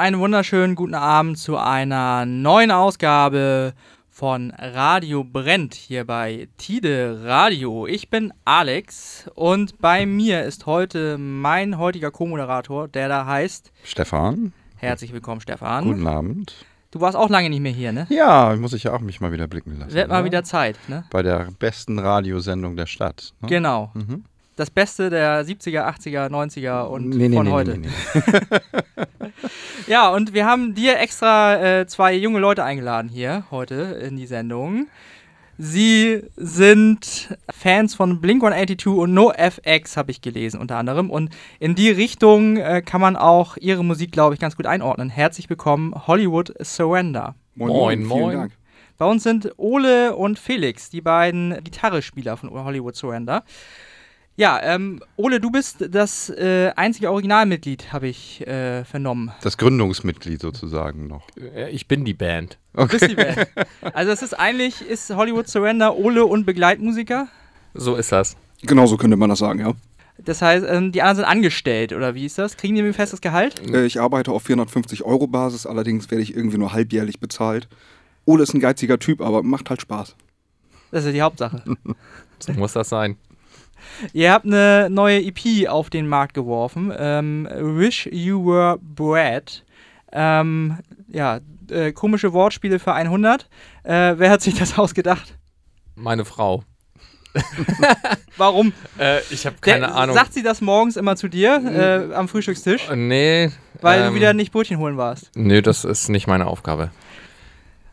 einen wunderschönen guten Abend zu einer neuen Ausgabe von Radio Brennt hier bei Tide Radio. Ich bin Alex und bei mir ist heute mein heutiger Co-Moderator, der da heißt Stefan. Herzlich willkommen, Stefan. Guten Abend. Du warst auch lange nicht mehr hier, ne? Ja, muss ich ja auch mich mal wieder blicken lassen. Wird mal oder? wieder Zeit, ne? Bei der besten Radiosendung der Stadt. Ne? Genau. Mhm. Das Beste der 70er, 80er, 90er und Nee, nee, von nee, heute. nee, nee. Ja, und wir haben dir extra äh, zwei junge Leute eingeladen hier heute in die Sendung. Sie sind Fans von Blink 182 und NoFX, habe ich gelesen unter anderem. Und in die Richtung äh, kann man auch ihre Musik, glaube ich, ganz gut einordnen. Herzlich willkommen, Hollywood Surrender. Moin, vielen moin. Dank. Bei uns sind Ole und Felix, die beiden Gitarrespieler von Hollywood Surrender. Ja, ähm, Ole, du bist das äh, einzige Originalmitglied, habe ich äh, vernommen. Das Gründungsmitglied sozusagen noch. Äh, Ich bin die Band. Du bist die Band. Also es ist eigentlich, ist Hollywood Surrender Ole und Begleitmusiker. So ist das. Genau so könnte man das sagen, ja. Das heißt, ähm, die anderen sind angestellt, oder wie ist das? Kriegen die ein festes Gehalt? Äh, Ich arbeite auf 450 Euro Basis, allerdings werde ich irgendwie nur halbjährlich bezahlt. Ole ist ein geiziger Typ, aber macht halt Spaß. Das ist ja die Hauptsache. So muss das sein. Ihr habt eine neue EP auf den Markt geworfen. Ähm, Wish You Were Bread. Ähm, ja, äh, komische Wortspiele für 100. Äh, wer hat sich das ausgedacht? Meine Frau. Warum? Äh, ich habe keine Der- Ahnung. Sagt sie das morgens immer zu dir äh, am Frühstückstisch? Äh, nee. Weil ähm, du wieder nicht Brötchen holen warst. Nee, das ist nicht meine Aufgabe.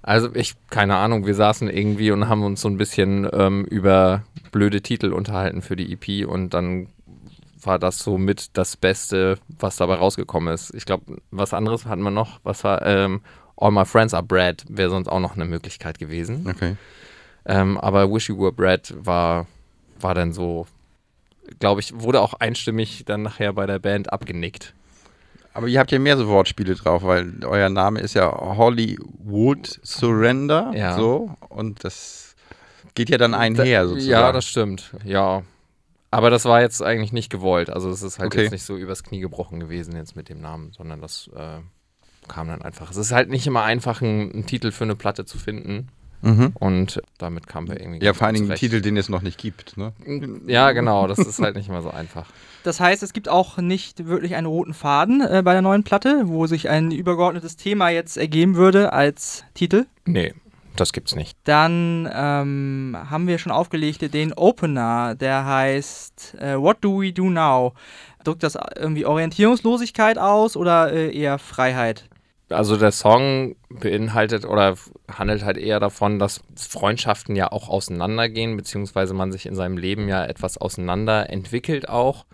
Also ich, keine Ahnung, wir saßen irgendwie und haben uns so ein bisschen ähm, über blöde Titel unterhalten für die EP und dann war das so mit das Beste, was dabei rausgekommen ist. Ich glaube, was anderes hatten wir noch, was war ähm, All My Friends Are Bread, wäre sonst auch noch eine Möglichkeit gewesen. Okay. Ähm, aber Wish You Were Bread war, war dann so, glaube ich, wurde auch einstimmig dann nachher bei der Band abgenickt. Aber ihr habt ja mehr so Wortspiele drauf, weil euer Name ist ja Hollywood Surrender. Ja. So. Und das geht ja dann einher Da- sozusagen. Ja, das stimmt. Ja. Aber das war jetzt eigentlich nicht gewollt. Also es ist halt Okay. jetzt nicht so übers Knie gebrochen gewesen jetzt mit dem Namen, sondern das äh, kam dann einfach. Es ist halt nicht immer einfach, einen, einen Titel für eine Platte zu finden. Mhm. Und damit kamen wir irgendwie. Ja, vor allen Dingen einen. Titel, den es noch nicht gibt. Ne? Ja, genau. Das ist halt nicht immer so einfach. Das heißt, es gibt auch nicht wirklich einen roten Faden äh, bei der neuen Platte, wo sich ein übergeordnetes Thema jetzt ergeben würde als Titel. Nee, das gibt's nicht. Dann ähm, haben wir schon aufgelegt den Opener, der heißt äh, What Do We Do Now? Drückt das irgendwie Orientierungslosigkeit aus oder äh, eher Freiheit? Also der Song beinhaltet oder handelt halt eher davon, dass Freundschaften ja auch auseinandergehen, beziehungsweise man sich in seinem Leben ja etwas auseinander entwickelt auch.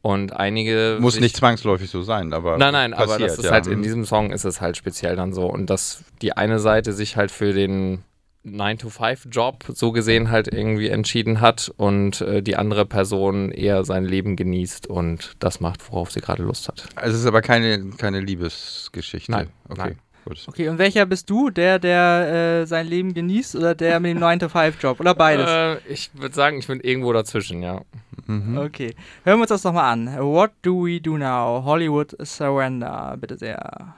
Und einige. Muss nicht zwangsläufig so sein, aber. Nein, nein, aber passiert, das ist ja. halt in Mhm. diesem Song ist es halt speziell dann so. Und dass die eine Seite sich halt für den 9-to-5-Job so gesehen halt irgendwie entschieden hat und äh, die andere Person eher sein Leben genießt und das macht, worauf sie gerade Lust hat. Also es ist aber keine, keine Liebesgeschichte. Nein, Okay, nein. gut. Okay, und welcher bist du? Der, der äh, sein Leben genießt oder der mit dem 9-to-5-Job? Oder beides? Äh, ich würde sagen, ich bin irgendwo dazwischen, ja. Mhm. Okay, hören wir uns das doch mal an. What do we do now? Hollywood Surrender, bitte sehr.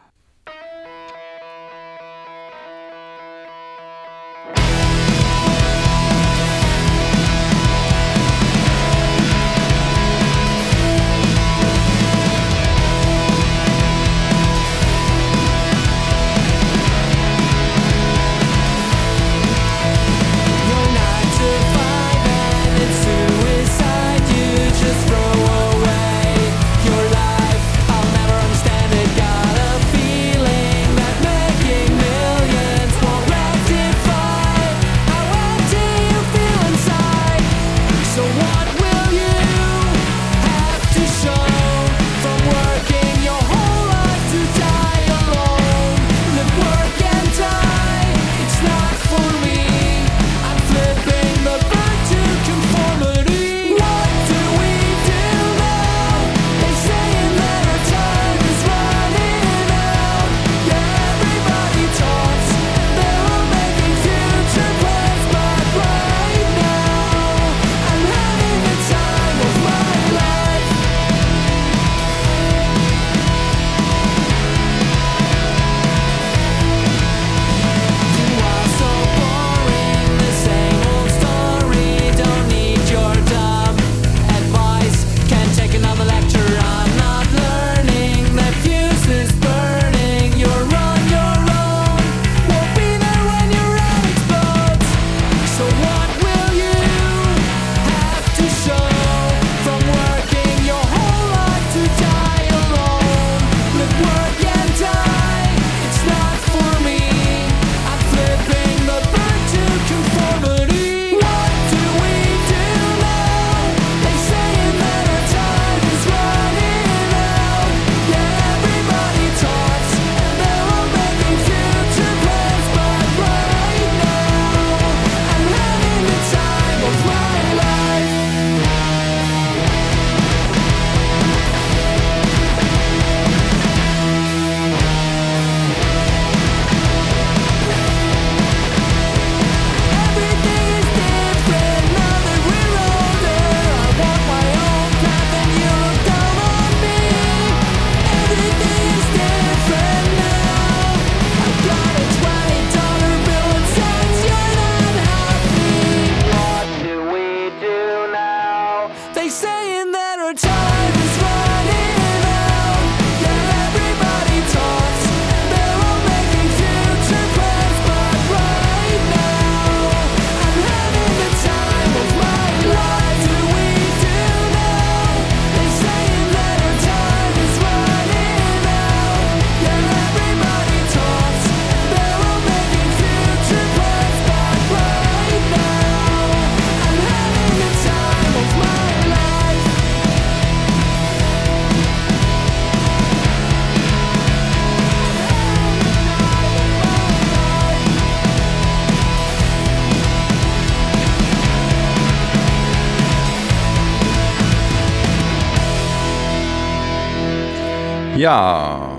Ja,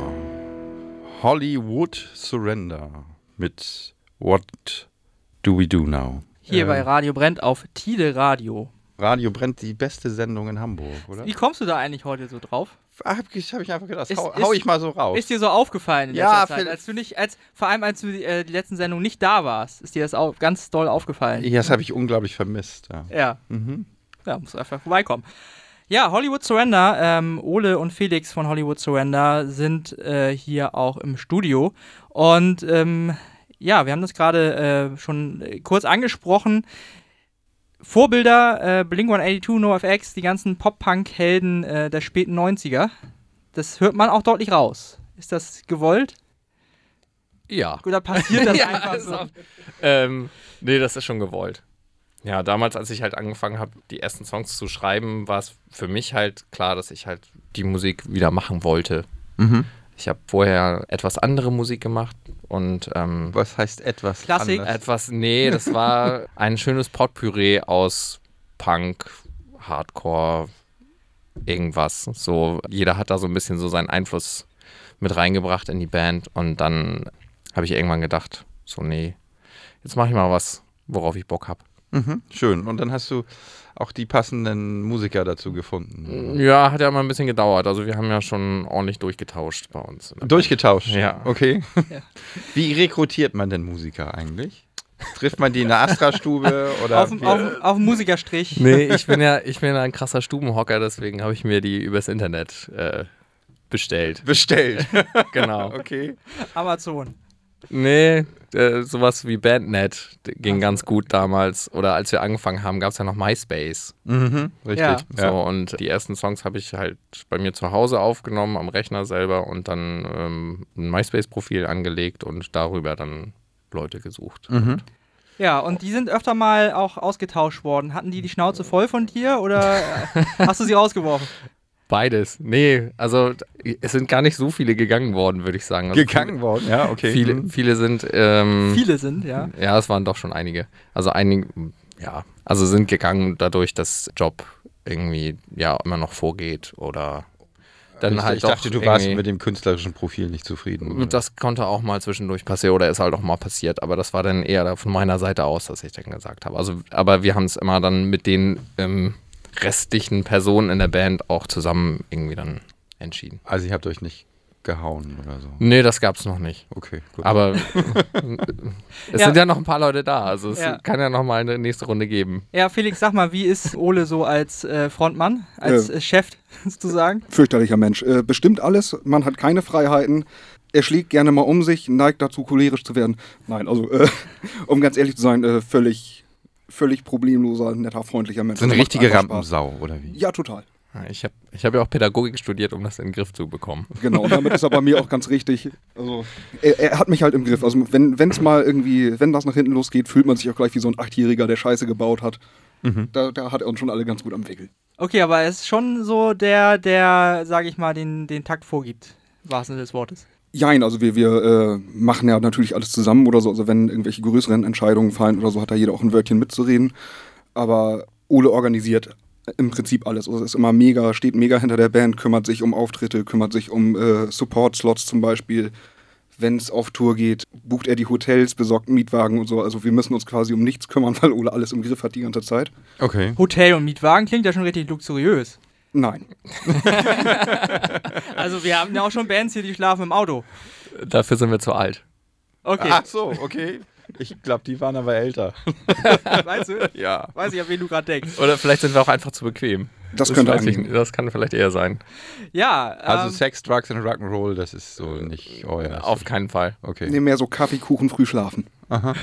Hollywood Surrender mit What Do We Do Now? Hier bei Radio Brennt auf Tide Radio. Radio brennt die beste Sendung in Hamburg, oder? Wie kommst du da eigentlich heute so drauf? Ach, hab ich, hab ich einfach gedacht, Ist- hau, ist- hau ich mal so raus. Ist dir so aufgefallen in Ja, letzter Zeit? Als du nicht, als, vor allem als du die, äh, die letzten Sendung nicht da warst, ist dir das auch ganz doll aufgefallen. Ja, das habe ich unglaublich vermisst. Ja. Ja. Mhm. Ja, muss einfach vorbeikommen. Ja, Hollywood Surrender. Ähm, Ole und Felix von Hollywood Surrender sind äh, hier auch im Studio. Und ähm, ja, wir haben das gerade äh, schon kurz angesprochen. Vorbilder, äh, Blink-182, NoFX, die ganzen Pop-Punk-Helden äh, der späten 90er. Das hört man auch deutlich raus. Ist das gewollt? Ja. Oder passiert das Ja, einfach so? auch- Ähm, nee, das ist schon gewollt. Ja, damals, als ich halt angefangen habe, die ersten Songs zu schreiben, war es für mich halt klar, dass ich halt die Musik wieder machen wollte. Mhm. Ich habe vorher etwas andere Musik gemacht und ähm, Was heißt etwas Klassik. anders? etwas, nee, das war ein schönes Potpüree aus Punk, Hardcore, irgendwas. So, jeder hat da so ein bisschen so seinen Einfluss mit reingebracht in die Band und dann habe ich irgendwann gedacht, so, nee, jetzt mache ich mal was, worauf ich Bock habe. Mhm. Schön. Und dann hast du auch die passenden Musiker dazu gefunden. Ja, hat ja mal ein bisschen gedauert. Also wir haben ja schon ordentlich durchgetauscht bei uns. Durchgetauscht. Ja. Okay. Ja. Wie rekrutiert man denn Musiker eigentlich? Trifft man die in der Astra-Stube oder Auf, auf, auf dem Musikerstrich. Nee, ich bin ja, ich bin ja ein krasser Stubenhocker, deswegen habe ich mir die übers Internet äh, bestellt. bestellt? Genau. okay. Amazon. Nee, äh, sowas wie Bandnet ging ganz gut damals. Oder als wir angefangen haben, gab es ja noch MySpace. Mhm. Richtig. Ja. So, und die ersten Songs habe ich halt bei mir zu Hause aufgenommen, am Rechner selber und dann ähm, ein MySpace-Profil angelegt und darüber dann Leute gesucht. Mhm. Ja, und die sind öfter mal auch ausgetauscht worden. Hatten die die Schnauze voll von dir oder äh, hast du sie rausgeworfen? Beides. Nee, also es sind gar nicht so viele gegangen worden, würde ich sagen. Also Gegangen worden, ja, okay. Viele, Mhm. viele sind. Ähm, Viele sind, ja. Ja, es waren doch schon einige. Also einige, ja, also sind gegangen dadurch, dass Job irgendwie ja immer noch vorgeht oder dann ich, halt ich dachte, du warst mit dem künstlerischen Profil nicht zufrieden. Das konnte auch mal zwischendurch passieren oder ist halt auch mal passiert, aber das war dann eher von meiner Seite aus, dass ich dann gesagt habe. Also, aber wir haben es immer dann mit den ähm, restlichen Personen in der Band auch zusammen irgendwie dann entschieden. Also, ihr habt euch nicht gehauen oder so. Nee, das gab's noch nicht. Okay, gut. Aber es Ja. sind ja noch ein paar Leute da, also es Ja. kann ja noch mal eine nächste Runde geben. Ja, Felix, sag mal, wie ist Ole so als äh, Frontmann, als Ja. äh, Chef sozusagen? Fürchterlicher Mensch. Äh, bestimmt alles. Man hat keine Freiheiten. Er schlägt gerne mal um sich, neigt dazu, cholerisch zu werden. Nein, also, äh, um ganz ehrlich zu sein, äh, völlig, völlig problemloser, netter, freundlicher Mensch. so eine Also richtige Spaß. Rampensau, oder wie? Ja, total. Ich habe ich hab ja auch Pädagogik studiert, um das in den Griff zu bekommen. Genau, damit ist er bei mir auch ganz richtig. Also, er, er hat mich halt im Griff. Also, wenn es mal irgendwie, wenn das nach hinten losgeht, fühlt man sich auch gleich wie so ein Achtjähriger, der Scheiße gebaut hat. Da, da hat er uns schon alle ganz gut am Wickel. Okay, aber er ist schon so der, der, sag ich mal, den, den Takt vorgibt. Im wahrsten Sinne des Wortes. Jein, also wir, wir äh, machen ja natürlich alles zusammen oder so. Also wenn irgendwelche größeren Entscheidungen fallen oder so, hat da jeder auch ein Wörtchen mitzureden. Aber Ole organisiert im Prinzip alles. Also ist immer mega, steht mega hinter der Band, kümmert sich um Auftritte, kümmert sich um äh, Support-Slots zum Beispiel. Wenn es auf Tour geht, bucht er die Hotels, besorgt einen Mietwagen und so. Also wir müssen uns quasi um nichts kümmern, weil Ole alles im Griff hat die ganze Zeit. Okay. Hotel und Mietwagen klingt ja schon richtig luxuriös. Nein. Also wir haben ja auch schon Bands hier, die schlafen im Auto. Dafür sind wir zu alt. Okay, Ach so, okay. Ich glaube, die waren aber älter. weißt du? Ja. Weiß ich, an wen du gerade denkst. Oder vielleicht sind wir auch einfach zu bequem. Das könnte weiß ich, das kann vielleicht eher sein. Ja, Also ähm, Sex, Drugs und Rock'n'Roll, das ist so nicht euer. Auf keinen Fall. Okay. Nee, mehr so Kaffee, Kuchen, früh schlafen. das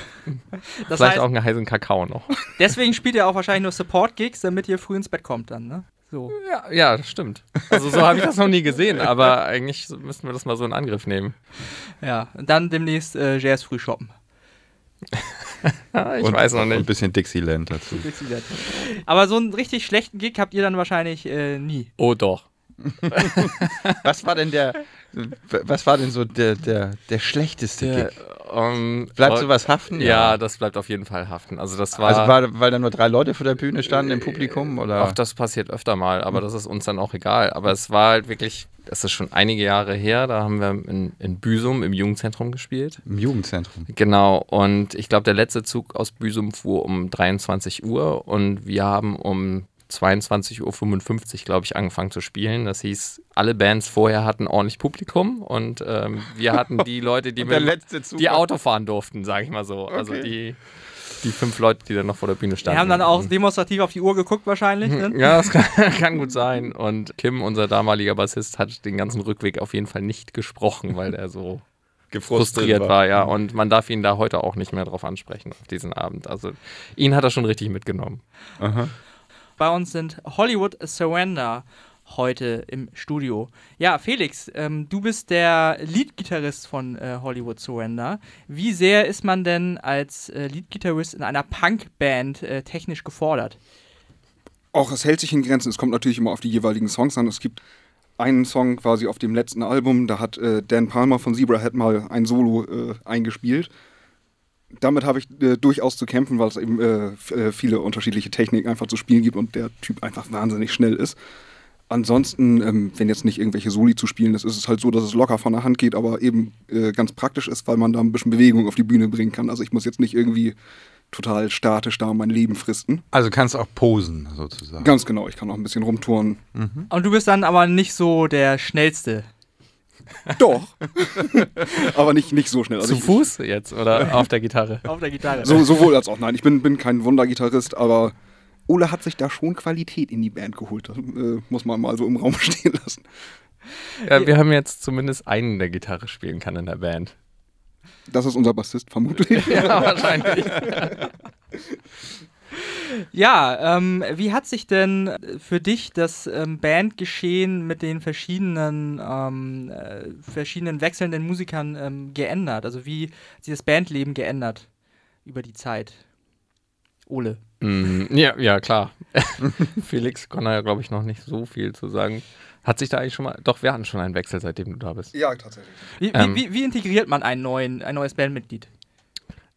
vielleicht heißt, auch einen heißen Kakao noch. deswegen spielt ihr auch wahrscheinlich nur Support-Gigs, damit ihr früh ins Bett kommt dann, ne? So. Ja, ja, das stimmt. Also so habe ich das noch nie gesehen, aber eigentlich müssten wir das mal so in Angriff nehmen. Ja, und dann demnächst äh, Jazz früh shoppen. Ich und, weiß noch Und ein nicht. bisschen Dixieland dazu. Aber so einen richtig schlechten Gig habt ihr dann wahrscheinlich äh, nie. Oh doch. Was war denn der. Was war denn so der, der, der schlechteste Der, Gig? ähm, Bleibt äh, sowas haften? Ja, das bleibt auf jeden Fall haften. Also das war, Also war, weil da nur drei Leute vor der Bühne standen im Publikum? Oder? auch das passiert öfter mal, aber das ist uns dann auch egal. Aber es war halt wirklich, das ist schon einige Jahre her, da haben wir in, in Büsum im Jugendzentrum gespielt. Im Jugendzentrum. Genau, und ich glaube, der letzte Zug aus Büsum fuhr um 23 Uhr und wir haben um 22.55 Uhr, glaube ich, angefangen zu spielen. Das hieß, alle Bands vorher hatten ordentlich Publikum und ähm, wir hatten die Leute, die, mit, die war- Auto fahren durften, sage ich mal so. Also Okay. die, die fünf Leute, die dann noch vor der Bühne Die standen. haben dann auch demonstrativ auf die Uhr geguckt wahrscheinlich. Ne? Ja, das kann, kann gut sein. Und Kim, unser damaliger Bassist, hat den ganzen Rückweg auf jeden Fall nicht gesprochen, weil er so frustriert war. ja. Und man darf ihn da heute auch nicht mehr drauf ansprechen, auf diesen Abend. Also ihn hat er schon richtig mitgenommen. Aha. Bei uns sind Hollywood Surrender heute im Studio. Ja, Felix, ähm, du bist der Lead-Gitarrist von äh, Hollywood Surrender. Wie sehr ist man denn als äh, Lead-Gitarrist in einer Punk-Band äh, technisch gefordert? Auch es hält sich in Grenzen. Es kommt natürlich immer auf die jeweiligen Songs an. Es gibt einen Song quasi auf dem letzten Album, da hat äh, Dan Palmer von Zebrahead mal ein Solo äh, eingespielt. Damit habe ich äh, durchaus zu kämpfen, weil es eben äh, äh, viele unterschiedliche Techniken einfach zu spielen gibt und der Typ einfach wahnsinnig schnell ist. Ansonsten, ähm, wenn jetzt nicht irgendwelche Soli zu spielen ist, ist es halt so, dass es locker von der Hand geht, aber eben äh, ganz praktisch ist, weil man da ein bisschen Bewegung auf die Bühne bringen kann. Also ich muss jetzt nicht irgendwie total statisch da mein Leben fristen. Also kannst auch posen, sozusagen. Ganz genau, ich kann auch ein bisschen rumtouren. Und du bist dann aber nicht so der Schnellste. Doch. Aber nicht, nicht so schnell. Also Zu ich, Fuß jetzt oder auf der Gitarre? Auf der Gitarre. so, sowohl als auch. Nein, ich bin, bin kein Wundergitarrist, aber Ole hat sich da schon Qualität in die Band geholt. Das äh, muss man mal so im Raum stehen lassen. Ja, wir haben jetzt zumindest einen, der Gitarre spielen kann in der Band. Das ist unser Bassist, vermutlich. Ja, wahrscheinlich. Ja, ähm, wie hat sich denn für dich das ähm, Bandgeschehen mit den verschiedenen, ähm, äh, verschiedenen wechselnden Musikern ähm, geändert? Also wie hat sich das Bandleben geändert über die Zeit? Ole. Mm, ja, ja, klar. Felix kann da ja, glaube ich, noch nicht so viel zu sagen. Hat sich da eigentlich schon mal. Doch, wir hatten schon einen Wechsel, seitdem du da bist. Ja, tatsächlich. Wie, Ähm. wie, wie, wie integriert man einen neuen, ein neues Bandmitglied?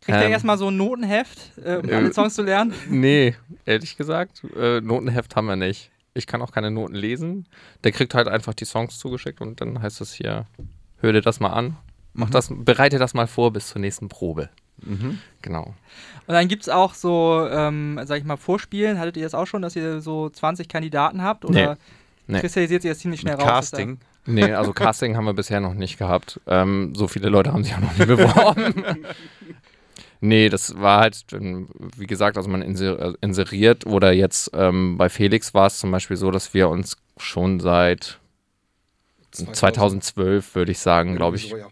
Kriegt er Ähm. erstmal so ein Notenheft, äh, um Äh. alle Songs zu lernen? Nee, ehrlich gesagt, äh, Notenheft haben wir nicht. Ich kann auch keine Noten lesen. Der kriegt halt einfach die Songs zugeschickt und dann heißt es hier, hör dir das mal an. Mach das, bereite das mal vor bis zur nächsten Probe. Genau. Und dann gibt es auch so, ähm, sag ich mal, Vorspielen. Hattet ihr das auch schon, dass ihr so 20 Kandidaten habt? Oder Nee. kristallisiert sich das ziemlich schnell Mit raus? Casting. Nee, also Casting haben wir bisher noch nicht gehabt. Ähm, so viele Leute haben sich auch noch nie beworben. nee, das war halt, wie gesagt, also man äh, inseriert oder jetzt ähm, bei Felix war es zum Beispiel so, dass wir uns schon seit 2012, würde ich sagen, glaube ich, So, ja.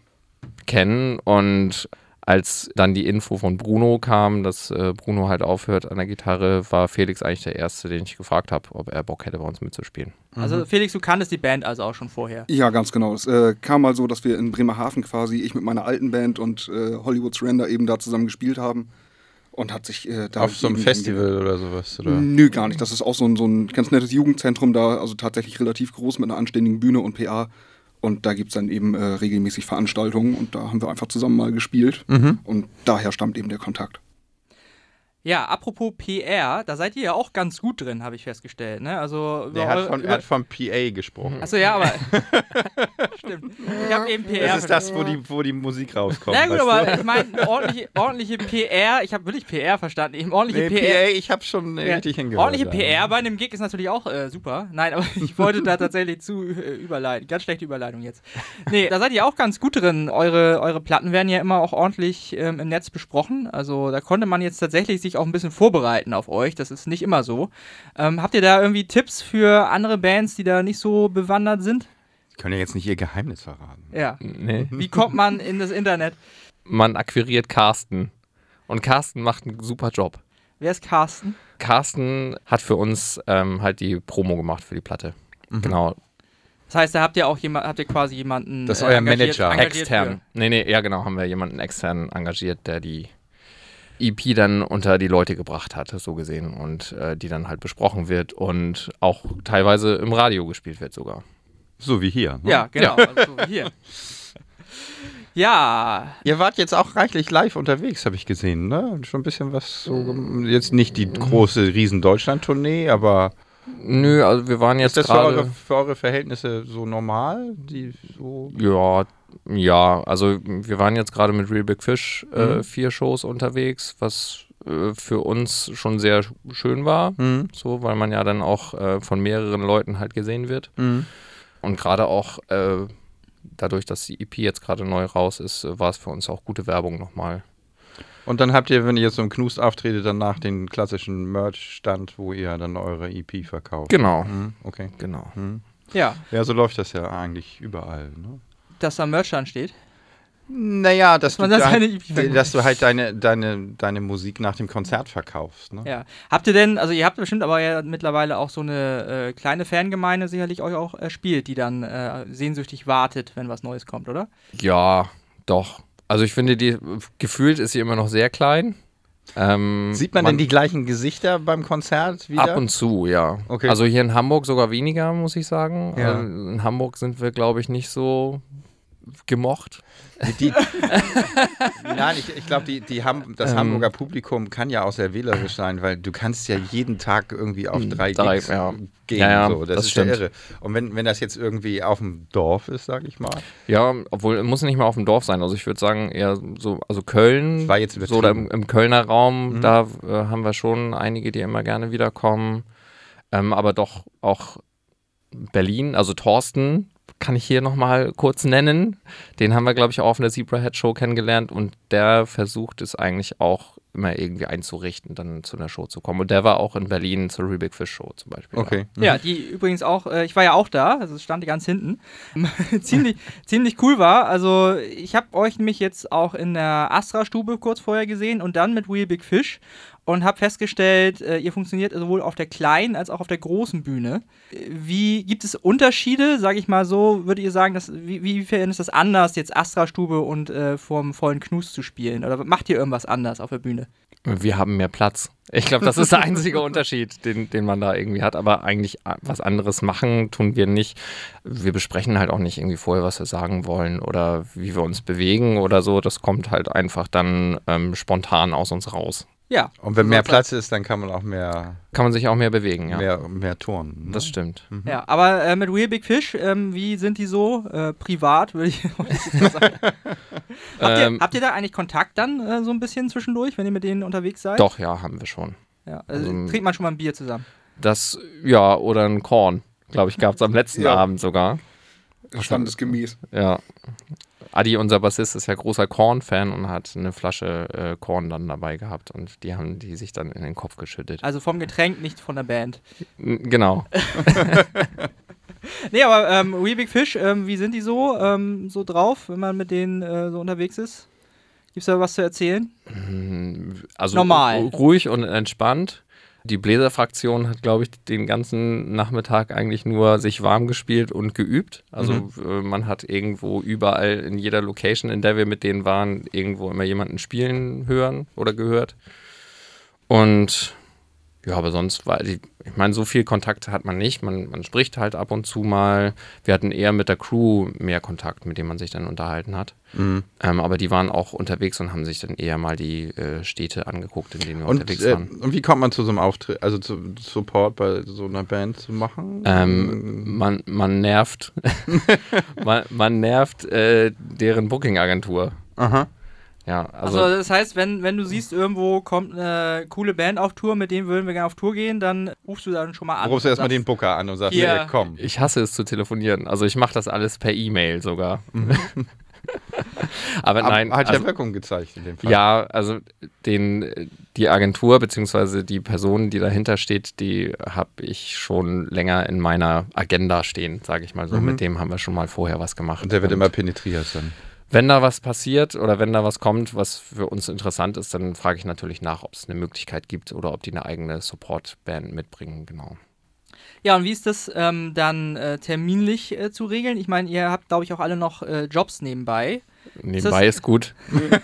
kennen und als dann die Info von Bruno kam, dass äh, Bruno halt aufhört an der Gitarre, war Felix eigentlich der Erste, den ich gefragt habe, ob er Bock hätte, bei uns mitzuspielen. Also Felix, du kanntest die Band also auch schon vorher. Ja, ganz genau. Es äh, kam mal so, dass wir in Bremerhaven quasi, ich mit meiner alten Band und äh, Hollywood Surrender eben da zusammen gespielt haben. Und hat sich äh, da. Auf so einem Festival oder sowas, oder? Nö, gar nicht. Das ist auch so ein, so ein ganz nettes Jugendzentrum da, also tatsächlich relativ groß mit einer anständigen Bühne und PA. Und da gibt es dann eben äh, regelmäßig Veranstaltungen und da haben wir einfach zusammen mal gespielt. Mhm. Und daher stammt eben der Kontakt. Ja, apropos PR, da seid ihr ja auch ganz gut drin, habe ich festgestellt. Ne? Also über Der hat von, er hat vom PA gesprochen. Achso, ja, aber. stimmt. Ich habe eben PR. Das ist das, wo die, wo die Musik rauskommt. Na gut, aber du? ich meine, ordentliche, ordentliche PR, ich habe wirklich PR verstanden, eben ordentliche Nee, PR. PA, ich habe schon Ja, richtig hingehört. Ordentliche. PR bei einem Gig ist natürlich auch äh, super. Nein, aber ich wollte da tatsächlich zu äh, überleiten. Ganz schlechte Überleitung jetzt. Nee, da seid ihr auch ganz gut drin. Eure, eure Platten werden ja immer auch ordentlich ähm, im Netz besprochen. Also da konnte man jetzt tatsächlich sich auch ein bisschen vorbereiten auf euch. Das ist nicht immer so. Ähm, habt ihr da irgendwie Tipps für andere Bands, die da nicht so bewandert sind? Die können ja jetzt nicht ihr Geheimnis verraten. Ja. Nee. Wie kommt man in das Internet? Man akquiriert Carsten. Und Carsten macht einen super Job. Wer ist Carsten? Carsten hat für uns ähm, halt die Promo gemacht für die Platte. Mhm. Genau. Das heißt, da habt ihr auch jemand, habt ihr quasi jemanden. Das ist euer engagiert- Manager. engagiert Extern. Nee, nee, ja genau, haben wir jemanden extern engagiert, der die EP dann unter die Leute gebracht hat, so gesehen. Und äh, die dann halt besprochen wird und auch teilweise im Radio gespielt wird sogar. So wie hier. Ne? Ja, genau. Also so wie hier. Ja, Ihr wart jetzt auch reichlich live unterwegs, habe ich gesehen, ne? Schon ein bisschen was so. Jetzt nicht die große Riesen-Deutschland-Tournee, aber Nö, also wir waren jetzt ist das für eure, gerade. für eure Verhältnisse so normal? Die so Ja, ja, also wir waren jetzt gerade mit Real Big Fish äh, Mhm. vier Shows unterwegs, was äh, für uns schon sehr sch- schön war, Mhm. so, weil man ja dann auch äh, von mehreren Leuten halt gesehen wird. Mhm. Und gerade auch äh, dadurch, dass die EP jetzt gerade neu raus ist, äh, war es für uns auch gute Werbung nochmal. Und dann habt ihr, wenn ihr jetzt so im Knust auftretet, danach den klassischen Merch-Stand, wo ihr dann eure EP verkauft. Genau, Mhm. Okay. genau. Mhm. ja, Ja, so läuft das ja eigentlich überall. Ne? Dass da Merch dran steht. Naja, dass, man du, das verkauft. dass du halt deine, deine, deine Musik nach dem Konzert verkaufst. Ne? Ja. Habt ihr denn, also ihr habt bestimmt aber ja mittlerweile auch so eine äh, kleine Fangemeinde sicherlich euch auch erspielt, die dann äh, sehnsüchtig wartet, wenn was Neues kommt, oder? Ja, doch. Also ich finde, die gefühlt ist sie immer noch sehr klein. Ähm, Sieht man, denn die gleichen Gesichter beim Konzert wieder? Ab und zu, ja. Okay. Also hier in Hamburg sogar weniger, muss ich sagen. Ja. Also in Hamburg sind wir, glaube ich, nicht so gemocht. Die, nein, ich, ich glaube, die, die Ham, das Ähm. Hamburger Publikum kann ja auch sehr wählerisch sein, weil du kannst ja jeden Tag irgendwie auf drei, Drei, Gigs ja. gehen. Ja, ja, so. Das, das ist stimmt. ja irre. Und wenn, wenn das jetzt irgendwie auf dem Dorf ist, sag ich mal, Ja, obwohl es muss nicht mal auf dem Dorf sein. Also ich würde sagen eher so, also Köln, war jetzt so oder im, im Kölner Raum, Mhm. da äh, haben wir schon einige, die immer gerne wiederkommen. Ähm, aber doch auch Berlin, also Thorsten kann ich hier nochmal kurz nennen. Den haben wir, glaube ich, auch auf einer Zebrahead Show kennengelernt und der versucht es eigentlich auch immer irgendwie einzurichten, dann zu einer Show zu kommen. Und der war auch in Berlin zur Rubik Fish Show zum Beispiel. okay. Ja, die übrigens auch, äh, ich war ja auch da, also es stand ganz hinten. ziemlich, ziemlich cool war. Also ich habe euch nämlich jetzt auch in der Astra-Stube kurz vorher gesehen und dann mit Real Big Fish und habe festgestellt, äh, ihr funktioniert sowohl auf der kleinen als auch auf der großen Bühne. Äh, Wie gibt es Unterschiede, sage ich mal so, würdet ihr sagen, dass, wie, wiefern ist das anders, jetzt Astra-Stube und äh, vorm vollen Knus zu spielen? Oder macht ihr irgendwas anders auf der Bühne? Wir haben mehr Platz. Ich glaube, das ist der einzige Unterschied, den, den man da irgendwie hat. Aber eigentlich a- was anderes machen tun wir nicht. Wir besprechen halt auch nicht irgendwie vorher, was wir sagen wollen oder wie wir uns bewegen oder so. Das kommt halt einfach dann ähm, spontan aus uns raus. Ja. Und wenn mehr Platz ist, dann kann man auch mehr, Kann man sich auch mehr bewegen, ja. mehr, mehr turnen. Ne? Das stimmt. Ja, aber äh, mit Real Big Fish, ähm, wie sind die so? Äh, privat, würde ich, mal sagen. habt, ihr, Ähm, habt ihr da eigentlich Kontakt dann äh, so ein bisschen zwischendurch, wenn ihr mit denen unterwegs seid? Doch, ja, haben wir schon. Ja, also, Also- trinkt man schon mal ein Bier zusammen. Das, ja, oder ein Korn, glaube ich, gab es am letzten Ja. Abend sogar. Standesgemäß. Ja. Adi, unser Bassist, ist ja großer Korn-Fan und hat eine Flasche äh, Korn dann dabei gehabt und die haben die sich dann in den Kopf geschüttet. Also vom Getränk, nicht von der Band. N- Genau. Nee, aber ähm, Real Big Fish, ähm, wie sind die so, ähm, so drauf, wenn man mit denen äh, so unterwegs ist? Gibt's da was zu erzählen? Also Normal. ru- ruhig und entspannt. Die Bläserfraktion hat, glaube ich, den ganzen Nachmittag eigentlich nur sich warm gespielt und geübt. Also äh, man hat irgendwo überall in jeder Location, in der wir mit denen waren, irgendwo immer jemanden spielen hören oder gehört. Und ja, aber sonst war die, ich meine, so viel Kontakt hat man nicht. Man, man spricht halt ab und zu mal. Wir hatten eher mit der Crew mehr Kontakt, mit dem man sich dann unterhalten hat. Mhm. Ähm, aber die waren auch unterwegs und haben sich dann eher mal die äh, Städte angeguckt, in denen wir Und, unterwegs äh, waren. und wie kommt man zu so einem Auftritt, also zu Support bei so einer Band zu machen? Ähm, man, man nervt, man, man nervt äh, deren Booking-Agentur. Aha. Ja, also, Also, das heißt, wenn, wenn du siehst, irgendwo kommt eine coole Band auf Tour, mit denen würden wir gerne auf Tour gehen, dann rufst du dann schon mal an. Rufst du erstmal den Booker an und sagst, Hier. nee, komm. ich hasse es zu telefonieren. Also ich mache das alles per E-Mail sogar. Aber Aber nein, hat also, ja Wirkung gezeigt in dem Fall. ja, also den, die Agentur beziehungsweise die Person, die dahinter steht, die habe ich schon länger in meiner Agenda stehen, sage ich mal so. Mit dem haben wir schon mal vorher was gemacht. Und der wird immer penetriert dann. Wenn da was passiert oder wenn da was kommt, was für uns interessant ist, dann frage ich natürlich nach, ob es eine Möglichkeit gibt oder ob die eine eigene Support-Band mitbringen, genau. Ja, und wie ist das ähm, dann äh, terminlich äh, zu regeln? Ich meine, ihr habt, glaube ich, auch alle noch äh, Jobs nebenbei. Nebenbei ist, gut.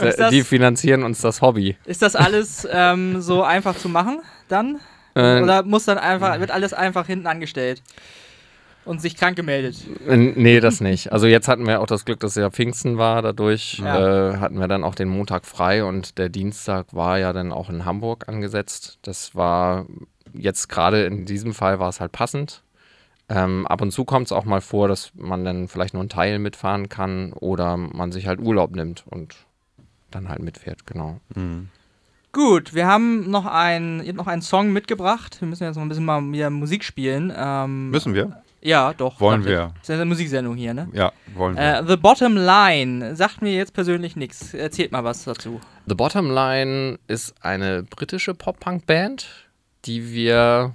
das- die finanzieren uns das Hobby. Ist das alles ähm, so einfach zu machen dann? Äh, Oder muss dann einfach, wird alles einfach hinten angestellt und sich krank gemeldet? Nee, das nicht. Also jetzt hatten wir auch das Glück, dass ja Pfingsten war. Dadurch Ja. äh, hatten wir dann auch den Montag frei und der Dienstag war ja dann auch in Hamburg angesetzt. Das war jetzt gerade in diesem Fall war es halt passend. Ähm, ab und zu kommt es auch mal vor, dass man dann vielleicht nur einen Teil mitfahren kann oder man sich halt Urlaub nimmt und dann halt mitfährt, genau. Gut, wir haben noch, ein, ihr habt noch einen Song mitgebracht. Wir müssen jetzt noch ein bisschen mal wieder Musik spielen. Ähm, Müssen wir? Ja, doch. Wollen wir. Das ist eine Musiksendung hier, ne? Ja, wollen wir. Äh, The Bottom Line sagt mir jetzt persönlich nichts. Erzählt mal was dazu. The Bottom Line ist eine britische Pop-Punk-Band, die wir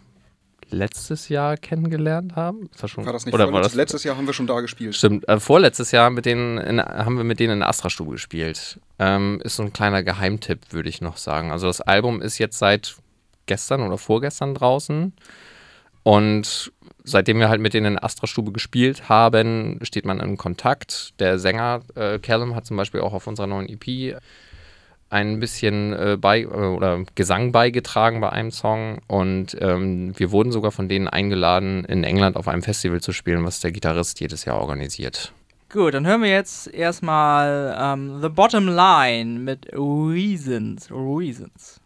letztes Jahr kennengelernt haben. Ist das schon? War das nicht Oder war das Letztes Jahr haben wir schon da gespielt. Stimmt, äh, vorletztes Jahr mit denen in, haben wir mit denen in der Astra-Stube gespielt. Ähm, ist so ein kleiner Geheimtipp, würde ich noch sagen. Also das Album ist jetzt seit gestern oder vorgestern draußen. Und seitdem wir halt mit denen in Astra-Stube gespielt haben, steht man in Kontakt. Der Sänger äh, Callum hat zum Beispiel auch auf unserer neuen EP ein bisschen äh, bei äh, oder Gesang beigetragen bei einem Song und ähm, wir wurden sogar von denen eingeladen, in England auf einem Festival zu spielen, was der Gitarrist jedes Jahr organisiert. Gut, dann hören wir jetzt erstmal ähm, The Bottom Line mit Reasons. Reasons.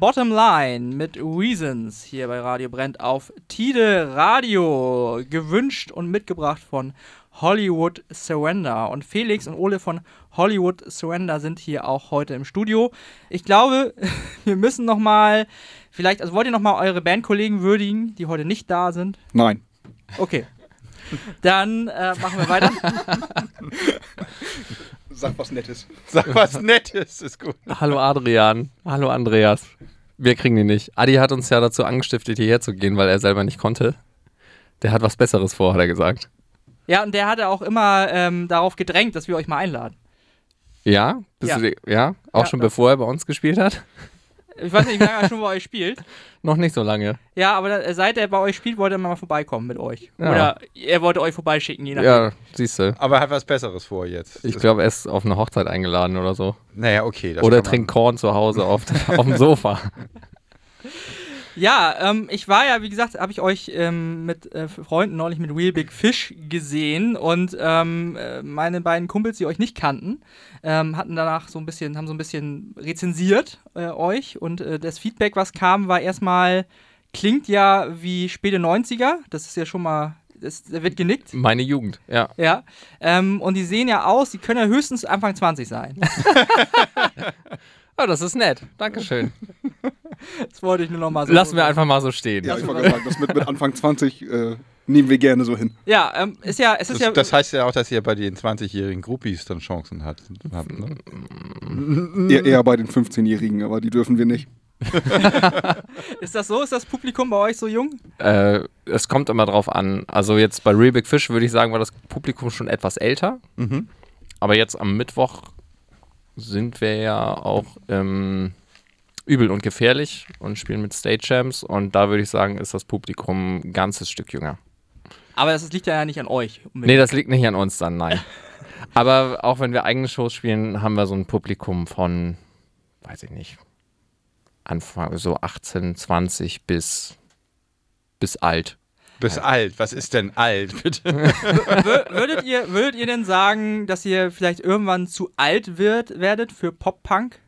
Bottom Line mit Reasons hier bei Radio Brennt auf Tide Radio. Gewünscht und mitgebracht von Hollywood Surrender. Und Felix und Ole von Hollywood Surrender sind hier auch heute im Studio. Ich glaube, wir müssen nochmal, vielleicht, also wollt ihr nochmal eure Bandkollegen würdigen, die heute nicht da sind? Nein. Okay. Dann äh, machen wir weiter. Sag was Nettes. Sag was Nettes, ist gut. Hallo Adrian. Hallo Andreas. Wir kriegen die nicht. Adi hat uns ja dazu angestiftet, hierher zu gehen, weil er selber nicht konnte. Der hat was Besseres vor, hat er gesagt. Ja, und der hatte auch immer ähm, darauf gedrängt, dass wir euch mal einladen. Ja? Bist Ja. Du, ja? Auch Ja, schon das- bevor er bei uns gespielt hat? Ich weiß nicht, wie lange er schon bei euch spielt. Noch nicht so lange. Ja, aber da, seit er bei euch spielt, wollte er mal vorbeikommen mit euch. Ja. Oder er wollte euch vorbeischicken, je nachdem. Ja, siehst du. Aber er hat was Besseres vor jetzt. Ich glaube, er ist auf eine Hochzeit eingeladen oder so. Naja, okay. das Oder trinkt Korn zu Hause auf, auf dem Sofa. Ja, ähm, ich war ja, wie gesagt, habe ich euch ähm, mit äh, Freunden neulich mit Real Big Fish gesehen und ähm, äh, meine beiden Kumpels, die euch nicht kannten, ähm, hatten danach so ein bisschen, haben so ein bisschen rezensiert äh, euch und äh, das Feedback, was kam, war erstmal, klingt ja wie späte 90er, das ist ja schon mal, das, da wird genickt. Meine Jugend, ja. Ja, ähm, und die sehen ja aus, die können ja höchstens Anfang 20 sein. Oh, das ist nett. Dankeschön. Das wollte ich nur noch mal so. Lassen wir einfach mal so stehen. Ja, ich wollte gerade sagen, das mit, mit Anfang 20 äh, nehmen wir gerne so hin. Ja, ähm, ist ja, es ist Das, ja. das heißt ja auch, dass ihr bei den 20-jährigen Groupies dann Chancen hat, habt. Ne? Eher, eher bei den 15-Jährigen, aber die dürfen wir nicht. ist das so? Ist das Publikum bei euch so jung? Äh, es kommt immer drauf an. Also jetzt bei Real Big Fish würde ich sagen, war das Publikum schon etwas älter. Mhm. Aber jetzt am Mittwoch sind wir ja auch ähm, übel und gefährlich und spielen mit State Champs. Und da würde ich sagen, ist das Publikum ein ganzes Stück jünger. Aber das liegt ja nicht an euch. Nee, das liegt nicht an uns dann, nein. Aber auch wenn wir eigene Shows spielen, haben wir so ein Publikum von, weiß ich nicht, Anfang so 18, 20 bis, bis alt. Bis alt. Was ist denn alt, bitte? Wür- würdet, ihr, würdet ihr denn sagen, dass ihr vielleicht irgendwann zu alt wird, werdet für Pop-Punk?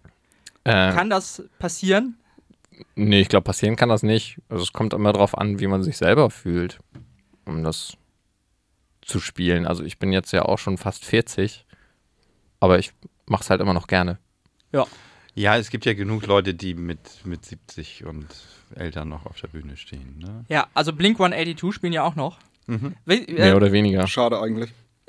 Äh, Kann das passieren? nee, ich glaube, passieren kann das nicht. Also es kommt immer darauf an, wie man sich selber fühlt, um das zu spielen. Also ich bin jetzt ja auch schon fast 40, aber ich mache es halt immer noch gerne. Ja, es gibt ja genug Leute, die mit, mit 70 und älter noch auf der Bühne stehen. Ne? Ja, also Blink 182 spielen ja auch noch. Mhm. We- Mehr Äh, oder weniger. Schade eigentlich.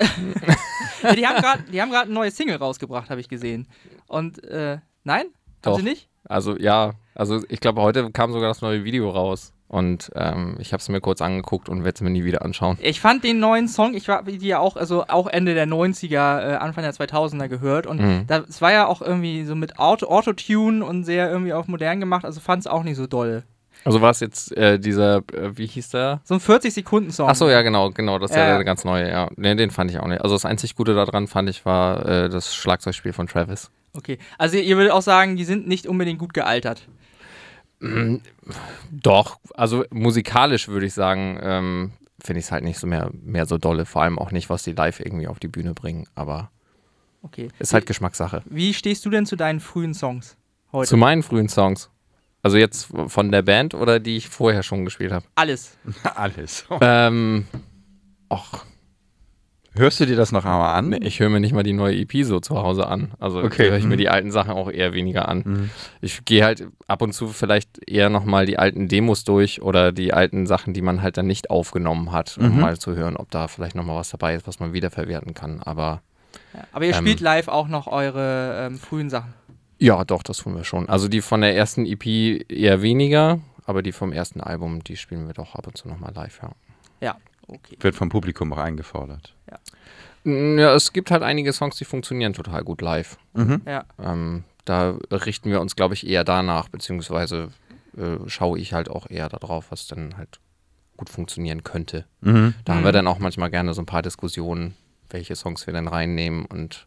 ja, die haben gerade ein neues Single rausgebracht, habe ich gesehen. Und, äh, nein? Haben Doch. sie nicht? Also ja, also ich glaube, heute kam sogar das neue Video raus. Und ähm, ich habe es mir kurz angeguckt und werde es mir nie wieder anschauen. Ich fand den neuen Song, ich war die ja auch, also auch Ende der 90er, äh, Anfang der 2000er gehört und Mhm. das war ja auch irgendwie so mit Auto, Autotune und sehr irgendwie auf modern gemacht, also fand es auch nicht so doll. Also war es jetzt äh, dieser, äh, wie hieß der? So ein 40-Sekunden-Song. Ach so, ja, genau, genau, das ist ja. der ganz neue, ja. Nee, den fand ich auch nicht. Also das einzig Gute daran fand ich war äh, das Schlagzeugspiel von Travis. Okay, also ihr würdet auch sagen, die sind nicht unbedingt gut gealtert. Doch, also musikalisch würde ich sagen, ähm, finde ich es halt nicht so mehr, mehr so dolle. Vor allem auch nicht, was die live irgendwie auf die Bühne bringen. Aber Okay. ist halt Geschmackssache. Wie stehst du denn zu deinen frühen Songs heute? Zu meinen frühen Songs. Also jetzt von der Band oder die ich vorher schon gespielt habe? Alles. Alles. Ähm, och, Hörst du dir das noch einmal an? nee, ich höre mir nicht mal die neue EP so zu Hause an. Also Okay, höre ich mir mhm. die alten Sachen auch eher weniger an. Mhm. Ich gehe halt ab und zu vielleicht eher nochmal die alten Demos durch oder die alten Sachen, die man halt dann nicht aufgenommen hat, um Mhm. mal zu hören, ob da vielleicht nochmal was dabei ist, was man wiederverwerten kann. Aber Ja. Aber ihr Ähm. spielt live auch noch eure ähm, frühen Sachen. ja, doch, das tun wir schon. Also die von der ersten EP eher weniger, aber die vom ersten Album, die spielen wir doch ab und zu nochmal live, ja. Okay. Wird vom Publikum auch eingefordert. Mm, Ja, es gibt halt einige Songs, die funktionieren total gut live. Ja. Ähm, da richten wir uns, glaube ich, eher danach, beziehungsweise äh, schaue ich halt auch eher darauf, was dann halt gut funktionieren könnte. Mhm. Da haben wir dann auch manchmal gerne so ein paar Diskussionen, welche Songs wir dann reinnehmen und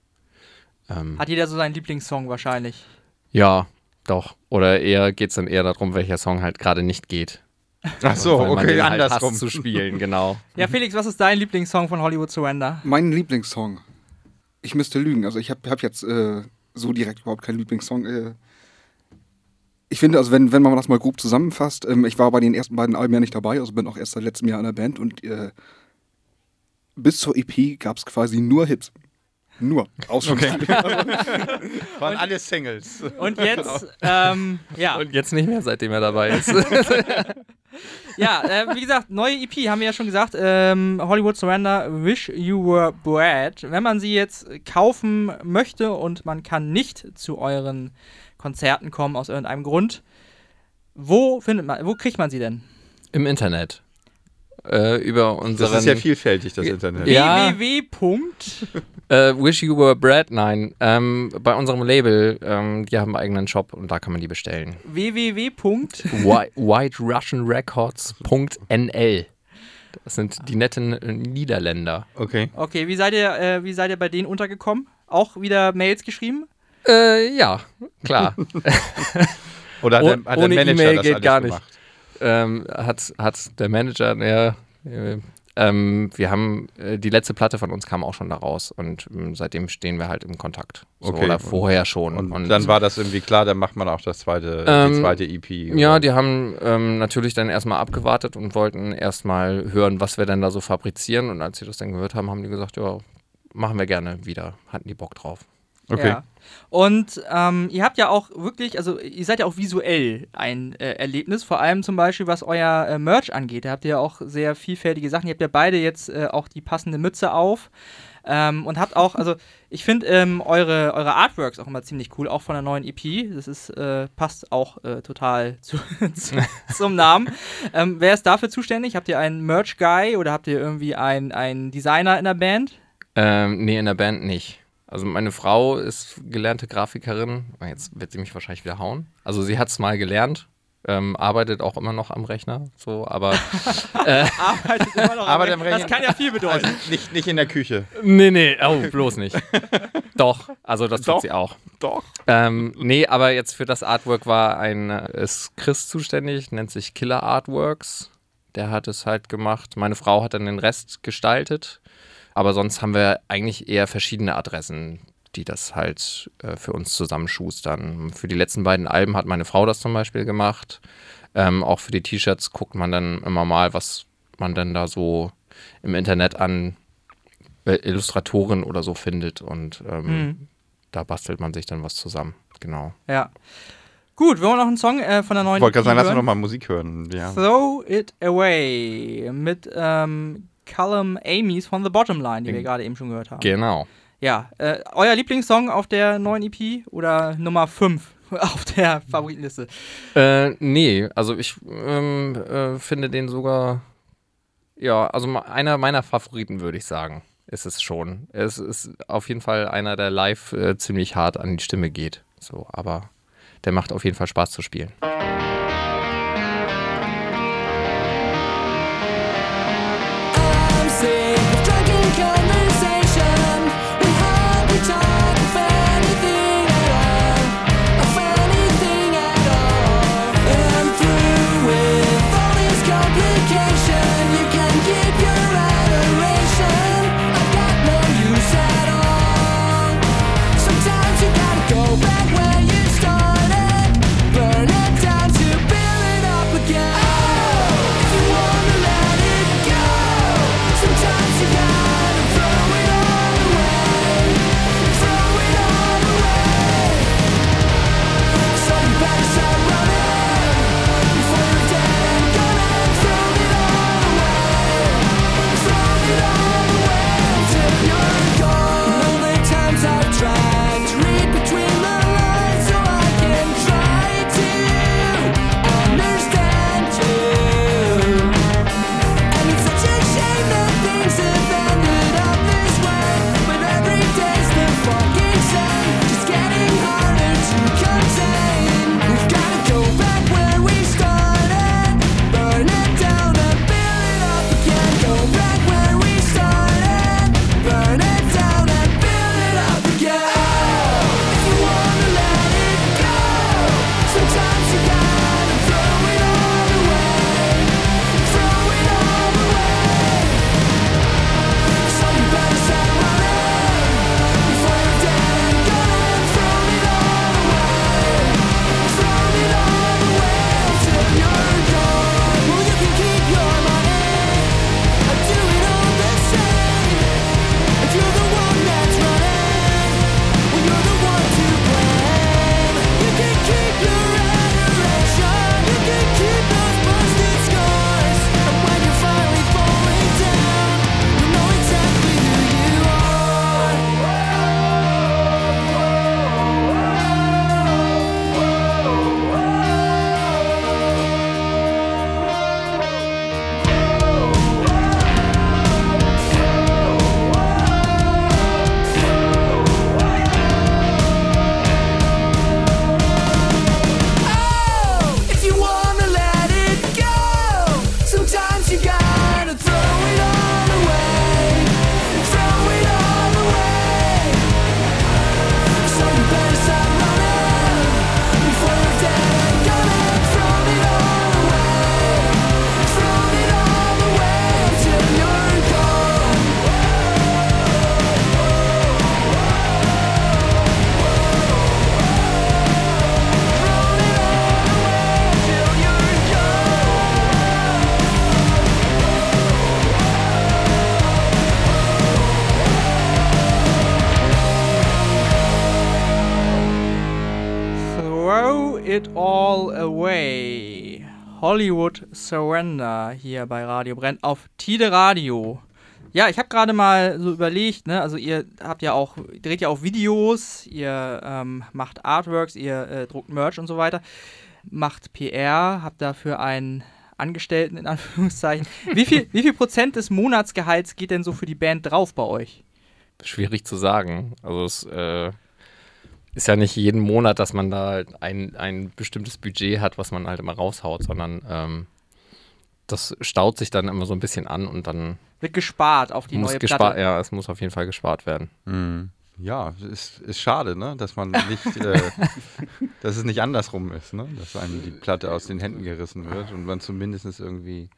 ähm, Hat jeder so seinen Lieblingssong wahrscheinlich. ja, doch. Oder eher geht es dann eher darum, welcher Song halt gerade nicht geht. Ach so, okay, halt andersrum. zu spielen, genau. Ja, Felix, was ist dein Lieblingssong von Hollywood Surrender? Mein Lieblingssong. Ich müsste lügen. Also ich habe hab jetzt äh, so direkt überhaupt keinen Lieblingssong. Äh, ich finde, also wenn, wenn man das mal grob zusammenfasst, ähm, ich war bei den ersten beiden Alben ja nicht dabei, also bin auch erst seit letztem Jahr in der Band und äh, bis zur EP gab es quasi nur Hits. Nur. Ausschließlich. Waren alle Singles. Und jetzt, ähm, ja, Und jetzt nicht mehr, seitdem er dabei ist. ja äh, wie gesagt, neue EP haben wir ja schon gesagt. Ähm, Hollywood Surrender, Wish You Were Brad. Wenn man sie jetzt kaufen möchte und man kann nicht zu euren Konzerten kommen aus irgendeinem Grund, wo findet man, wo kriegt man sie denn? Im Internet. Äh, über unseren Das ist ja vielfältig, das Internet. Ja. www. Äh, Wish You Were Bread, nein. Ähm, bei unserem Label, ähm, die haben einen eigenen Shop und da kann man die bestellen. www. Punkt. Whi- WhiteRussianRecords.nl Das sind die netten äh, Niederländer. Okay. Okay, wie seid ihr, äh, wie seid ihr bei denen untergekommen? Auch wieder Mails geschrieben? Äh, ja, klar. Oder hat Oh- der, hat der ohne Manager E-Mail das geht alles gar nicht. gemacht? Ähm, hat, hat der Manager, ja, äh, ähm, wir haben, äh, die letzte Platte von uns kam auch schon da raus und ähm, seitdem stehen wir halt im Kontakt. So, Okay. Oder vorher schon. Und, dann war das irgendwie klar, dann macht man auch das zweite, die Ähm, zweite EP. Ja, oder? die haben ähm, natürlich dann erstmal abgewartet und wollten erstmal hören, was wir denn da so fabrizieren. Und als sie das dann gehört haben, haben die gesagt, ja, machen wir gerne wieder. Hatten die Bock drauf. Okay. Ja. Und ähm, ihr habt ja auch wirklich, also ihr seid ja auch visuell ein äh, Erlebnis, vor allem zum Beispiel was euer äh, Merch angeht. Da habt ihr ja auch sehr vielfältige Sachen. Ihr habt ja beide jetzt äh, auch die passende Mütze auf. Ähm, und habt auch, also ich finde ähm, eure, eure Artworks auch immer ziemlich cool, auch von der neuen EP. Das ist, äh, passt auch äh, total zu, zu, zum Namen. Ähm, wer ist dafür zuständig? Habt ihr einen Merch-Guy oder habt ihr irgendwie einen, einen Designer in der Band? Ähm, nee, in der Band nicht. Also meine Frau ist gelernte Grafikerin. Jetzt wird sie mich wahrscheinlich wieder hauen. Also sie hat es mal gelernt, ähm, arbeitet auch immer noch am Rechner, so, aber Arbeitet immer noch am der Rechner. Das Rechner- kann ja viel bedeuten. Also nicht, nicht in der Küche. nee, nee, oh, bloß nicht. Doch, also das Doch. tut sie auch. Doch. Ähm, nee, aber jetzt für das Artwork war ein, äh, ist Chris zuständig, nennt sich Killer Artworks. Der hat es halt gemacht. Meine Frau hat dann den Rest gestaltet. Aber sonst haben wir eigentlich eher verschiedene Adressen, die das halt äh, für uns zusammenschustern. Für die letzten beiden Alben hat meine Frau das zum Beispiel gemacht. Ähm, auch für die T-Shirts guckt man dann immer mal, was man dann da so im Internet an äh, Illustratoren oder so findet. Und ähm, Mhm. da bastelt man sich dann was zusammen. Genau. Ja. Gut, wollen wir noch einen Song äh, von der neuen Ich wollte gerade sagen, lass uns hören? noch mal Musik hören. Ja. Throw It Away mit ähm, Callum Amy's von The Bottom Line, die wir gerade eben schon gehört haben. Genau. ja, äh, euer Lieblingssong auf der neuen EP oder Nummer 5 auf der Favoritenliste? Äh, nee, also ich ähm, äh, finde den sogar, ja, also einer meiner Favoriten, würde ich sagen, ist es schon. Es ist auf jeden Fall einer, der live äh, ziemlich hart an die Stimme geht. So, aber der macht auf jeden Fall Spaß zu spielen. Hollywood Surrender hier bei Radio Brennt auf Tide Radio. Ja, ich habe gerade mal so überlegt, ne, also ihr habt ja auch, dreht ja auch Videos, ihr ähm, macht Artworks, ihr äh, druckt Merch und so weiter, macht PR, habt dafür einen Angestellten in Anführungszeichen. Wie viel, wie viel Prozent des Monatsgehalts geht denn so für die Band drauf bei euch? Schwierig zu sagen. Also es äh, ist ja nicht jeden Monat, dass man da halt ein, ein bestimmtes Budget hat, was man halt immer raushaut, sondern ähm, das staut sich dann immer so ein bisschen an und dann Wird gespart auf die muss neue gespart, Platte. ja, es muss auf jeden Fall gespart werden. Mhm. Ja, ist, ist schade, ne? dass man nicht, äh, dass es nicht andersrum ist, ne? dass einem die Platte aus den Händen gerissen wird und man zumindest irgendwie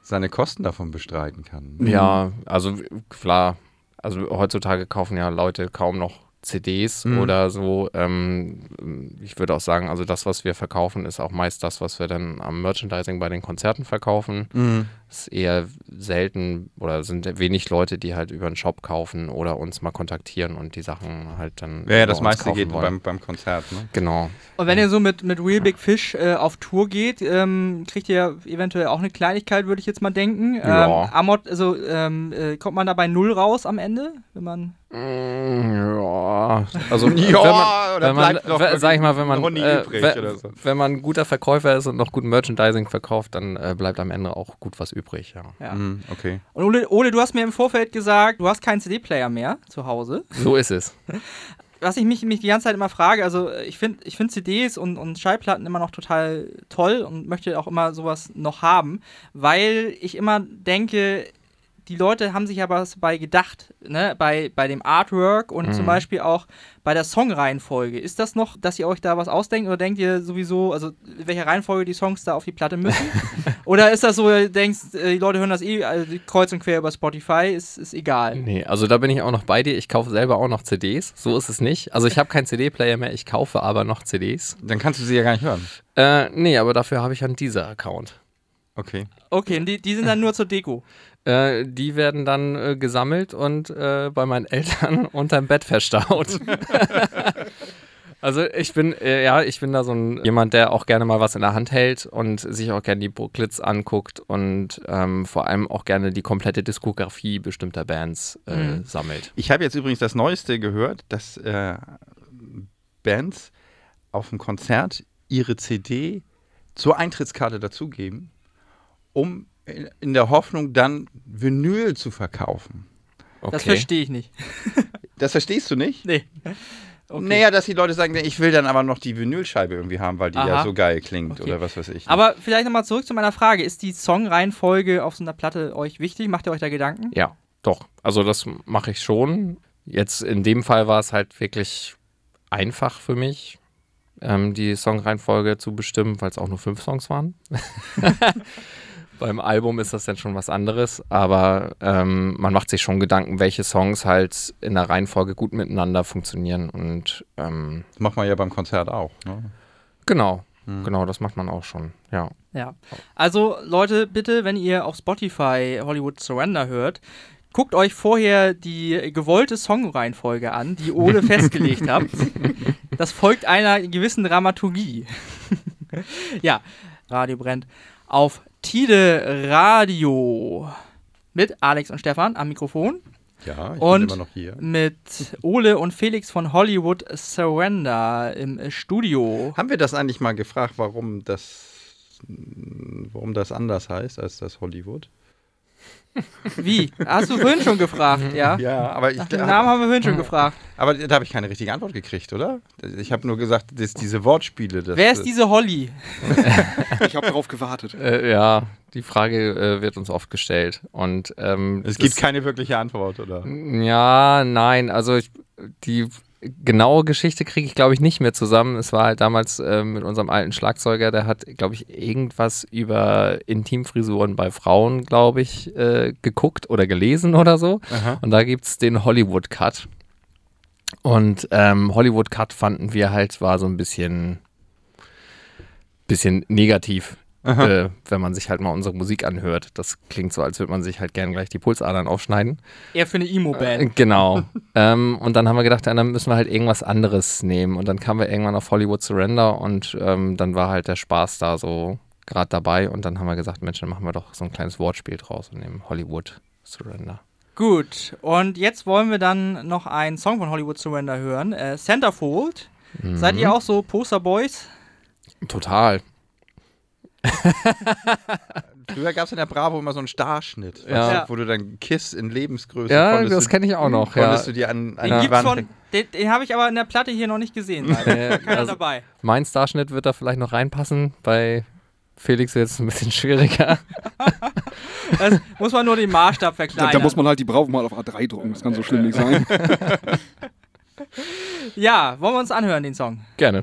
seine Kosten davon bestreiten kann. Ja, also klar, also heutzutage kaufen ja Leute kaum noch CDs Mhm. oder so. Ähm, ich würde auch sagen, also das, was wir verkaufen, ist auch meist das, was wir dann am Merchandising bei den Konzerten verkaufen. Mhm. ist eher selten oder sind wenig Leute, die halt über einen Shop kaufen oder uns mal kontaktieren und die Sachen halt dann. Ja, ja, das uns meiste geht beim, beim Konzert. Ne? Genau. Und wenn ihr so mit, mit Real Big Fish äh, auf Tour geht, ähm, kriegt ihr eventuell auch eine Kleinigkeit, würde ich jetzt mal denken. Ja. Ähm, Amot, also ähm, äh, kommt man da bei Null raus am Ende, wenn man. Mm, Ja, also Ja, wenn man, oder wenn man sag ich mal, wenn man, äh, übrig we- oder so. wenn man ein guter Verkäufer ist und noch gut Merchandising verkauft, dann äh, bleibt am Ende auch gut was übrig. Ja. Ja. Mhm, okay. Und Ole, Ole, du hast mir im Vorfeld gesagt, du hast keinen CD-Player mehr zu Hause. So ist es. Was ich mich, mich die ganze Zeit immer frage, also ich finde ich find CDs und, und Schallplatten immer noch total toll und möchte auch immer sowas noch haben, weil ich immer denke, die Leute haben sich ja was bei gedacht, ne? bei, bei dem Artwork und Mhm. zum Beispiel auch bei der Songreihenfolge. Ist das noch, dass ihr euch da was ausdenkt oder denkt ihr sowieso, also in welcher Reihenfolge die Songs da auf die Platte müssen? oder ist das so, ihr denkt, äh, die Leute hören das eh also kreuz und quer über Spotify, ist, ist egal. Nee, also da bin ich auch noch bei dir. Ich kaufe selber auch noch CDs. So ist es nicht. Also ich habe keinen CD-Player mehr, ich kaufe aber noch CDs. Dann kannst du sie ja gar nicht hören. Äh, nee, aber dafür habe ich einen Deezer-Account. Okay. Okay, und die, die sind dann nur zur Deko. Äh, die werden dann äh, gesammelt und äh, bei meinen Eltern unterm Bett verstaut. also ich bin, äh, ja, ich bin da so ein jemand, der auch gerne mal was in der Hand hält und sich auch gerne die Booklets anguckt und ähm, vor allem auch gerne die komplette Diskografie bestimmter Bands äh, Mhm. sammelt. Ich habe jetzt übrigens das Neueste gehört, dass äh, Bands auf dem Konzert ihre CD zur Eintrittskarte dazugeben, um in, in der Hoffnung dann Vinyl zu verkaufen. Okay. Das verstehe ich nicht. Das verstehst du nicht? Nee. Okay. Naja, dass die Leute sagen, ich will dann aber noch die Vinylscheibe irgendwie haben, weil die ja Aha. so geil klingt Okay. oder was weiß ich. Aber vielleicht nochmal zurück zu meiner Frage. Ist die Songreihenfolge auf so einer Platte euch wichtig? Macht ihr euch da Gedanken? Ja, doch. Also das mache ich schon. Jetzt in dem Fall war es halt wirklich einfach für mich, ähm, die Songreihenfolge zu bestimmen, weil es auch nur fünf Songs waren. Beim Album ist das dann schon was anderes, aber ähm, man macht sich schon Gedanken, welche Songs halt in der Reihenfolge gut miteinander funktionieren und ähm, das macht man ja beim Konzert auch. Ne? genau, Hm. genau, das macht man auch schon, ja. Ja. Also, Leute, bitte, wenn ihr auf Spotify Hollywood Surrender hört, guckt euch vorher die gewollte Songreihenfolge an, die Ole festgelegt habt. Das folgt einer gewissen Dramaturgie. ja, Radio brennt auf Tide Radio. Mit Alex und Stefan am Mikrofon. Ja, ich Und- bin immer noch hier. Mit Ole und Felix von Hollywood Surrender im Studio. Haben wir das eigentlich mal gefragt, warum das, warum das anders heißt als das Hollywood? Wie? Hast du vorhin schon gefragt, ja? Ja, aber ich, Nach dem Namen haben wir vorhin schon gefragt. aber da habe ich keine richtige Antwort gekriegt, oder? Ich habe nur gesagt, dass diese Wortspiele. Das, Wer ist diese Holly? Ich habe darauf gewartet. Äh, ja, die Frage äh, wird uns oft gestellt und ähm, Es das- gibt keine wirkliche Antwort, oder? Ja, nein, also ich, die genaue Geschichte kriege ich, glaube ich, nicht mehr zusammen. Es war halt damals äh, mit unserem alten Schlagzeuger, der hat, glaube ich, irgendwas über Intimfrisuren bei Frauen, glaube ich, äh, geguckt oder gelesen oder so. Aha. Und da gibt es den Hollywood Cut. Und ähm, Hollywood Cut fanden wir halt, war so ein bisschen, bisschen negativ äh, wenn man sich halt mal unsere Musik anhört. Das klingt so, als würde man sich halt gern gleich die Pulsadern aufschneiden. Eher für eine Emo-Band. Äh, Genau. ähm, und dann haben wir gedacht, ja, dann müssen wir halt irgendwas anderes nehmen. Und dann kamen wir irgendwann auf Hollywood Surrender und ähm, dann war halt der Spaß da so gerade dabei. Und dann haben wir gesagt, Mensch, dann machen wir doch so ein kleines Wortspiel draus und nehmen Hollywood Surrender. Gut, und jetzt wollen wir dann noch einen Song von Hollywood Surrender hören. Äh, Centerfold. Seid ihr auch so Posterboys? Total. Früher gab es in der Bravo immer so einen Starschnitt, Ja. du, wo du dann Kiss in Lebensgröße Ja, das kenne ich auch noch. Ja. konntest du dir an, an Den die Wand den, den habe ich aber in der Platte hier noch nicht gesehen. Keiner also, dabei. mein Starschnitt wird da vielleicht noch reinpassen. Bei Felix jetzt ein bisschen schwieriger. Das muss man nur den Maßstab Da, verkleinern. da muss man halt die Bravo mal auf A3 drucken. Das kann so schlimm nicht sein. ja, wollen wir uns anhören, den Song? Gerne.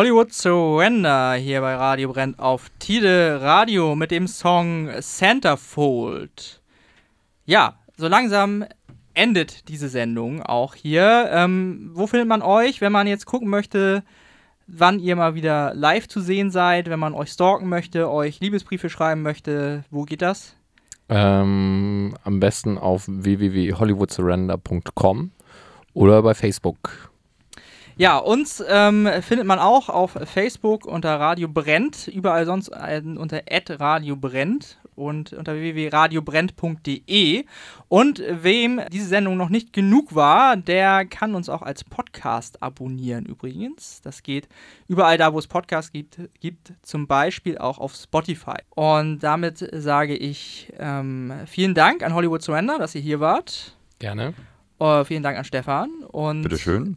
Hollywood Surrender hier bei Radio Brennt auf Tide Radio mit dem Song Centerfold. Ja, so langsam endet diese Sendung auch hier. Ähm, wo findet man euch, wenn man jetzt gucken möchte, wann ihr mal wieder live zu sehen seid, wenn man euch stalken möchte, euch Liebesbriefe schreiben möchte? Wo geht das? Ähm, am besten auf www.hollywoodsurrender.com oder bei Facebook. Ja, uns ähm, findet man auch auf Facebook unter Radio Brennt, überall sonst unter Radio Brennt und unter www.radiobrennt.de. Und wem diese Sendung noch nicht genug war, der kann uns auch als Podcast abonnieren übrigens. Das geht überall da, wo es Podcasts gibt, gibt zum Beispiel auch auf Spotify. Und damit sage ich ähm, vielen Dank an Hollywood Surrender, dass ihr hier wart. Gerne. Äh, vielen Dank an Stefan und Bitteschön.